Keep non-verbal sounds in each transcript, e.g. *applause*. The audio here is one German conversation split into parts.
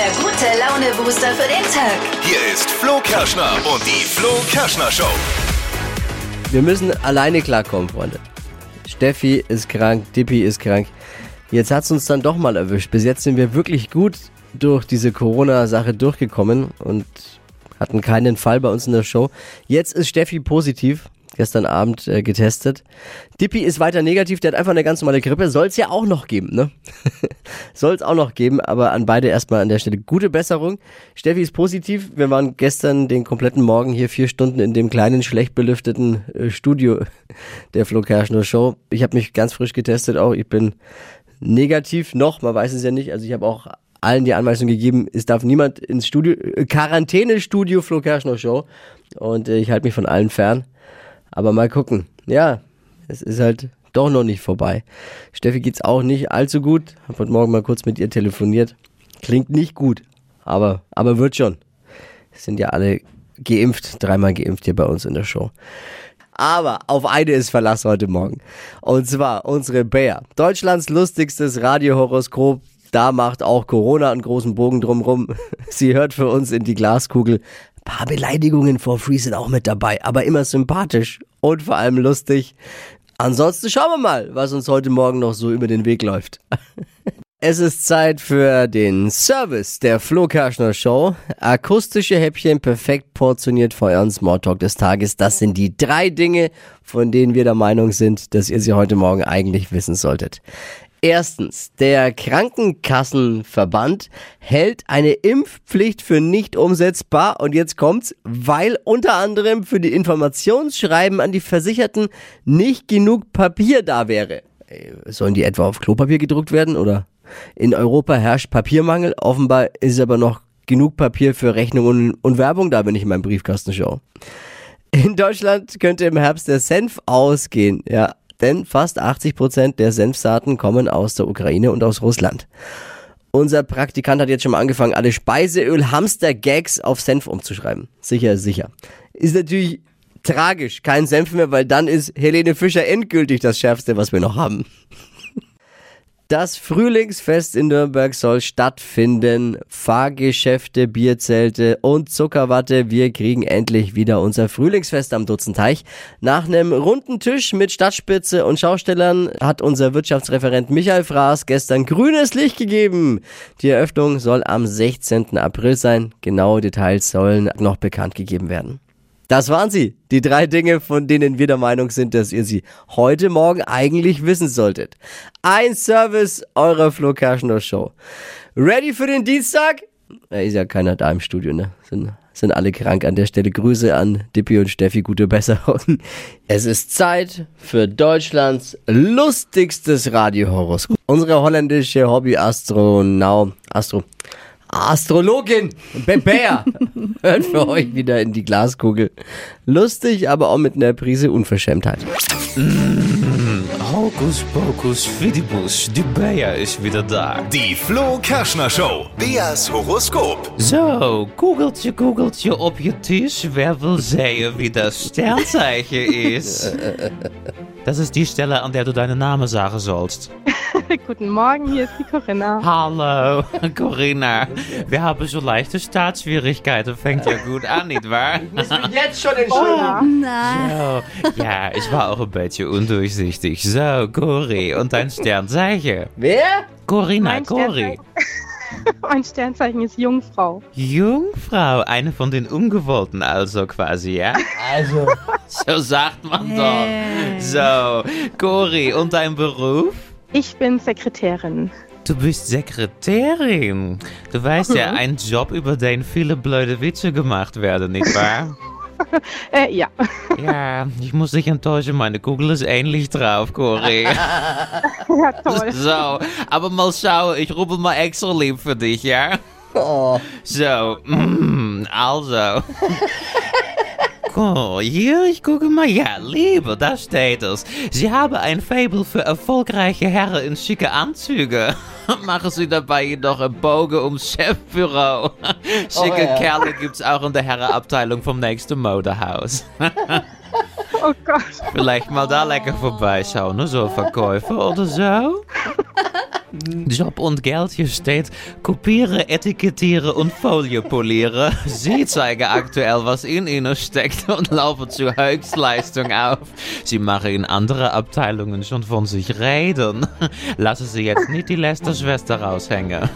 der gute Laune-Booster für den Tag. Hier ist Flo Kerschner und die Flo Kerschner Show. Wir müssen alleine klarkommen, Freunde. Steffi ist krank, Dippi ist krank. Jetzt hat's uns dann doch mal erwischt. Bis jetzt sind wir wirklich gut durch diese Corona-Sache durchgekommen und hatten keinen Fall bei uns in der Show. Jetzt ist Steffi positiv, gestern Abend äh, getestet. Dippi ist weiter negativ, der hat einfach eine ganz normale Grippe. Soll es ja auch noch geben, ne? *laughs* Soll es auch noch geben, aber an beide erstmal an der Stelle gute Besserung. Steffi ist positiv. Wir waren gestern den kompletten Morgen hier vier Stunden in dem kleinen, schlecht belüfteten äh, Studio *laughs* der Flo Kerschner Show. Ich habe mich ganz frisch getestet auch. Ich bin negativ noch, man weiß es ja nicht. Also ich habe auch allen die Anweisung gegeben, es darf niemand ins Studio, äh, Quarantäne-Studio Flo Kerschner Show. Und äh, ich halte mich von allen fern. Aber mal gucken. Ja, es ist halt doch noch nicht vorbei. Steffi geht's auch nicht allzu gut. Hab heute Morgen mal kurz mit ihr telefoniert. Klingt nicht gut, aber, aber wird schon. Sind ja alle geimpft, dreimal geimpft hier bei uns in der Show. Aber auf eine ist Verlass heute Morgen. Und zwar unsere Bär. Deutschlands lustigstes Radiohoroskop. Da macht auch Corona einen großen Bogen drumrum. *laughs* Sie hört für uns in die Glaskugel. Ein paar Beleidigungen for free sind auch mit dabei, aber immer sympathisch und vor allem lustig. Ansonsten schauen wir mal, was uns heute Morgen noch so über den Weg läuft. *laughs* Es ist Zeit für den Service der Flo Kerschner Show. Akustische Häppchen perfekt portioniert für euren Smalltalk des Tages. Das sind die drei Dinge, von denen wir der Meinung sind, dass ihr sie heute Morgen eigentlich wissen solltet. Erstens, der Krankenkassenverband hält eine Impfpflicht für nicht umsetzbar und jetzt kommt's, weil unter anderem für die Informationsschreiben an die Versicherten nicht genug Papier da wäre. Äh, Sollen die etwa auf Klopapier gedruckt werden oder? In Europa herrscht Papiermangel, offenbar ist aber noch genug Papier für Rechnungen und Werbung da, wenn ich in meinem Briefkasten schaue. In Deutschland könnte im Herbst der Senf ausgehen, ja, denn fast 80 Prozent der Senfsaaten kommen aus der Ukraine und aus Russland. Unser Praktikant hat jetzt schon mal angefangen, alle Speiseöl-Hamster-Gags auf Senf umzuschreiben. Sicher, sicher. Ist natürlich tragisch, kein Senf mehr, weil dann ist Helene Fischer endgültig das Schärfste, was wir noch haben. Das Frühlingsfest in Nürnberg soll stattfinden. Fahrgeschäfte, Bierzelte und Zuckerwatte. Wir kriegen endlich wieder unser Frühlingsfest am Dutzenteich. Nach einem runden Tisch mit Stadtspitze und Schaustellern hat unser Wirtschaftsreferent Michael Fraß gestern grünes Licht gegeben. Die Eröffnung soll am 16. April sein. Genaue Details sollen noch bekannt gegeben werden. Das waren sie, die drei Dinge, von denen wir der Meinung sind, dass ihr sie heute Morgen eigentlich wissen solltet. Ein Service eurer Flo Kerschner Show. Ready für den Dienstag? Da ist ja keiner da im Studio, ne? Sind, sind alle krank an der Stelle. Grüße an Dippi und Steffi, gute Besserung. Es ist Zeit für Deutschlands lustigstes Radiohoroskop. Unsere holländische Hobby-Astronau, Astro, Astrologin Bebea *laughs* hört für euch wieder in die Glaskugel. Lustig, aber auch mit einer Prise Unverschämtheit. Hokus pokus fidibus, die Bea ist wieder da. Die Flo Kerschner Show. Beas Horoskop. So, googeltje, googeltje op je Tisch. Wer will sehen, wie das Sternzeichen ist? *laughs* Das ist die Stelle, an der du deinen Namen sagen sollst. *laughs* Guten Morgen, hier ist die Corinna. Hallo, *laughs* Corinna. Wir haben so leichte Startschwierigkeiten. Fängt ja gut an, nicht wahr? Jetzt schon entschuldigen. So, ja, ich war auch ein bisschen undurchsichtig. So, Cori, und dein Sternzeichen? Wer? Corinna, Mein Cori. *laughs* Mein Sternzeichen ist Jungfrau. Jungfrau, eine von den Ungewollten also quasi, ja? Also, So sagt man doch. So, Cori, und dein Beruf? Ich bin Sekretärin. Du bist Sekretärin. Du weißt ja, ein Job, über den viele blöde Witze gemacht werden, nicht wahr? *laughs* Äh, *laughs* ja. *laughs* Ja, ich muss dich enttäuschen, meine Kugel ist ähnlich drauf, Cori. ja, toll. So, aber mal schauen, ich rubbel mal extra lieb für dich, ja? So, mm, also. Cool, hier, ich gucke mal. Ja, Liebe, da steht es. Sie haben ein Fable für erfolgreiche Herren in schicke Anzüge. *laughs* Machen Sie dabei jedoch einen Bogen ums Chefbüro. Schicke *laughs* ja. Kerle gibt's auch in der Herrenabteilung vom nächsten Modehaus. *laughs* Oh Gott. Vielleicht mal da lekker vorbeischauen, ne? so Verkäufer oder so. Job und Geld hier steht, kopiere, etikettiere und Folie poliere. *laughs* Sie zeigen aktuell, was in ihnen steckt und laufen zu Höchstleistung auf. Sie machen in andere Abteilungen schon von sich reden. Lassen Sie jetzt nicht die letzte Schwester raushängen.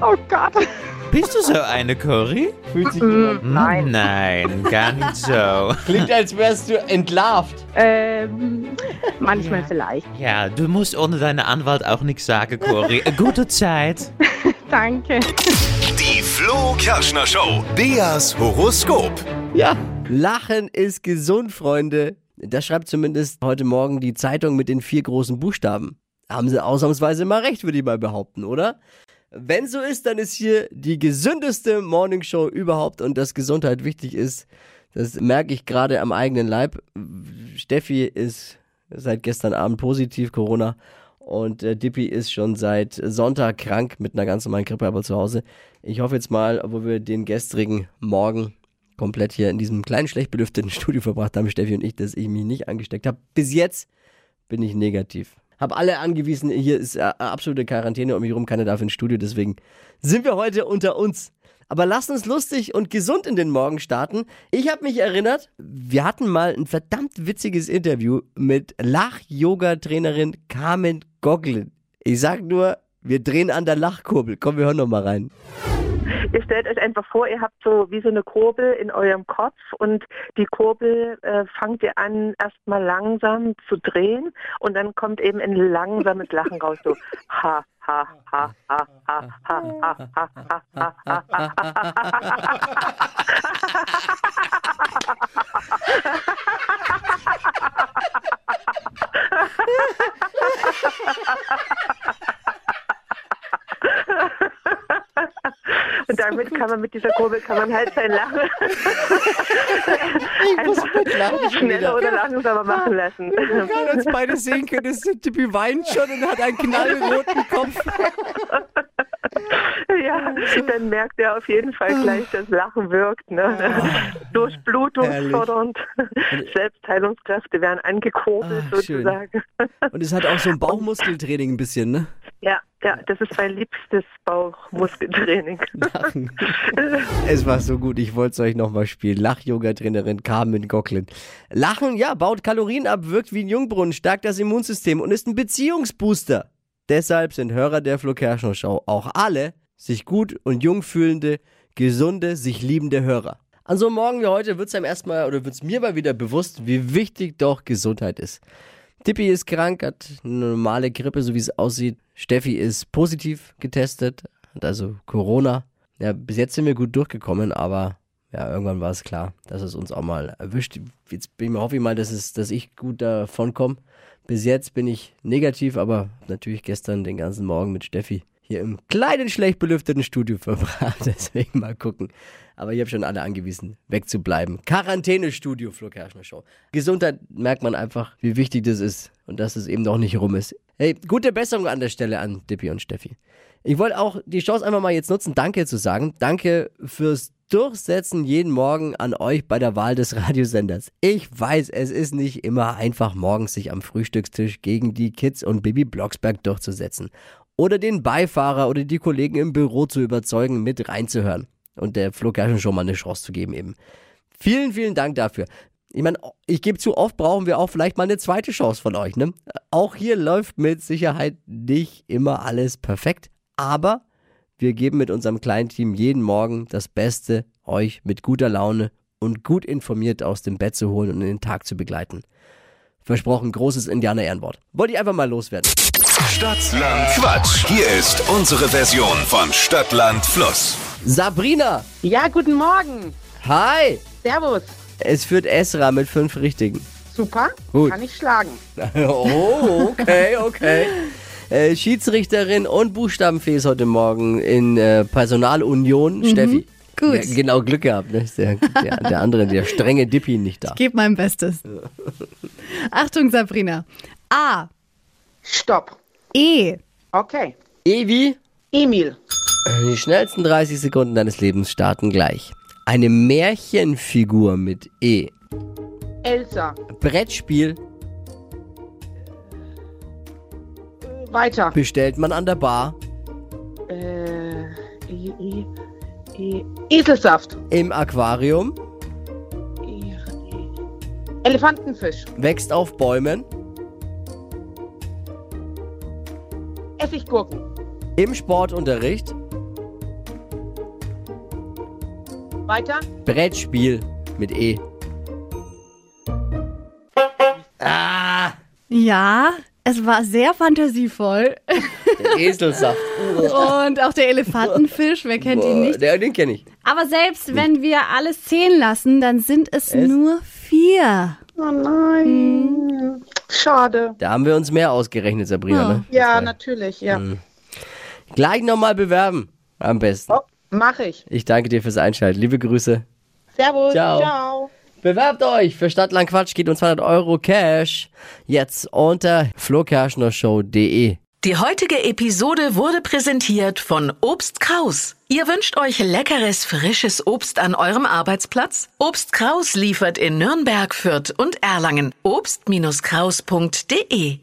Oh Gott. Bist du so eine, Cory? Fühlt sich jemand. Hm, Nein, gar nicht so. Klingt, als wärst du entlarvt. Ähm, manchmal vielleicht. Ja, du musst ohne deinen Anwalt auch nichts sagen, Cory. *laughs* Gute Zeit. *laughs* Danke. Die Flo Kerschner Show. Beas Horoskop. Ja. Lachen ist gesund, Freunde. Das schreibt zumindest heute Morgen die Zeitung mit den vier großen Buchstaben. Haben sie ausnahmsweise mal recht, würde ich mal behaupten, oder? Wenn so ist, dann ist hier die gesündeste Morningshow überhaupt und dass Gesundheit wichtig ist, das merke ich gerade am eigenen Leib. Steffi ist seit gestern Abend positiv, Corona. Und äh, Dippy ist schon seit Sonntag krank mit einer ganz normalen Grippe, aber zu Hause. Ich hoffe jetzt mal, wo wir den gestrigen Morgen komplett hier in diesem kleinen, schlecht belüfteten *laughs* Studio verbracht haben, Steffi und ich, dass ich mich nicht angesteckt habe. Bis jetzt bin ich negativ. Hab alle angewiesen, hier ist äh, absolute Quarantäne um mich herum, keiner darf ins Studio, deswegen sind wir heute unter uns. Aber lasst uns lustig und gesund in den Morgen starten. Ich habe mich erinnert, wir hatten mal ein verdammt witziges Interview mit Lach-Yoga-Trainerin Carmen Goglin. Ich sag nur, wir drehen an der Lachkurbel. Komm, wir hören noch mal rein. Ihr stellt euch einfach vor, ihr habt so wie so eine Kurbel in eurem Kopf und die Kurbel äh, fangt ihr an, erstmal langsam zu drehen und dann kommt eben ein langsames Lachen raus, so ha, ha, ha, ha, ha, ha, ha, ha, ha, ha, ha, Und damit kann man mit dieser Kurbel kann man halt sein Lachen einfach schneller oder langsamer machen lassen. Wenn wir uns beide sehen können, ist Tippi weint schon und hat einen knallroten Kopf. Ja, dann merkt er auf jeden Fall gleich, dass Lachen wirkt. Ne? Durchblutungsfördernd, Selbstheilungskräfte werden angekurbelt Ah, sozusagen. Und es hat auch so ein Bauchmuskeltraining ein bisschen, ne? Ja, ja, das ist mein liebstes Bauchmuskeltraining. *laughs* Lachen. *laughs* es war so gut, ich wollte es euch nochmal spielen. Lach-Yoga-Trainerin Carmen Gocklin. Lachen, ja, baut Kalorien ab, wirkt wie ein Jungbrunnen, stärkt das Immunsystem und ist ein Beziehungsbooster. Deshalb sind Hörer der Flo Kerschner Show auch alle sich gut und jung fühlende, gesunde, sich liebende Hörer. An so einem Morgen wie heute wird es einem erstmal oder wird es mir mal wieder bewusst, wie wichtig doch Gesundheit ist. Tippi ist krank, hat eine normale Grippe, so wie es aussieht. Steffi ist positiv getestet, hat also Corona. Ja, bis jetzt sind wir gut durchgekommen, aber ja, irgendwann war es klar, dass es uns auch mal erwischt. Jetzt bin ich hoffe ich mal, dass, es, dass ich gut davon komme. Bis jetzt bin ich negativ, aber natürlich gestern den ganzen Morgen mit Steffi hier im kleinen, schlecht belüfteten Studio *laughs* verbracht. Deswegen mal gucken. Aber ich habe schon alle angewiesen, wegzubleiben. Quarantäne-Studio, Flo Kerschner Show. Gesundheit merkt man einfach, wie wichtig das ist und dass es eben noch nicht rum ist. Hey, gute Besserung an der Stelle an Dippy und Steffi. Ich wollte auch die Chance einfach mal jetzt nutzen, Danke zu sagen. Danke fürs Durchsetzen jeden Morgen an euch bei der Wahl des Radiosenders. Ich weiß, es ist nicht immer einfach, morgens sich am Frühstückstisch gegen die Kids und Baby Blocksberg durchzusetzen. Oder den Beifahrer oder die Kollegen im Büro zu überzeugen, mit reinzuhören. Und der Flo Kerschen schon mal eine Chance zu geben eben. Vielen, vielen Dank dafür. Ich meine, ich gebe zu, oft brauchen wir auch vielleicht mal eine zweite Chance von euch. Ne? Auch hier läuft mit Sicherheit nicht immer alles perfekt, aber wir geben mit unserem kleinen Team jeden Morgen das Beste, euch mit guter Laune und gut informiert aus dem Bett zu holen und in den Tag zu begleiten. Versprochen, großes Indianer-Ehrenwort. Wollte ich einfach mal loswerden. Stadtland Quatsch. Hier ist unsere Version von Stadtland Fluss. Sabrina, Ja, guten Morgen. hi! Servus. Es führt Esra mit fünf Richtigen. Super. Gut. Kann ich schlagen. *laughs* Oh, okay, okay. *laughs* Äh, Schiedsrichterin und Buchstabenfee ist heute Morgen in äh, Personalunion. Steffi. Gut. Ja, genau, Glück gehabt. Ne? Der, der, der andere, der strenge Dippi nicht da. Gib mein Bestes. *laughs* Achtung, Sabrina. A. Stopp. E. Okay. Evi, Emil. die schnellsten 30 Sekunden deines Lebens starten gleich. Eine Märchenfigur mit E. Elsa. Brettspiel, Weiter. Bestellt man an der Bar. Äh, I, I, I, Eselsaft. Im Aquarium. Elefantenfisch. Wächst auf Bäumen. Essiggurken. Im Sportunterricht. Weiter. Brettspiel mit E. Ah, Ja, es war sehr fantasievoll. der Eselsaft. *laughs* Und auch der Elefantenfisch, wer kennt ihn Boah, nicht? Der, den kenne ich. Aber selbst wenn wir alles zählen lassen, dann sind es Es? nur vier. Oh nein. Schade. Da haben wir uns mehr ausgerechnet, Sabrina. Ja. Ne? Ja, natürlich, ja. Gleich nochmal bewerben. Am besten. Oh, mach ich. Ich danke dir fürs Einschalten. Liebe Grüße. Servus. Ciao. Ciao. Bewerbt euch für Stadtland Quatsch. Geht um 200 Euro Cash. Jetzt unter flokerschnershow.de. Die heutige Episode wurde präsentiert von Obst Kraus. Ihr wünscht euch leckeres, frisches Obst an eurem Arbeitsplatz? Obst Kraus liefert in Nürnberg, Fürth und Erlangen. Obst-Kraus.de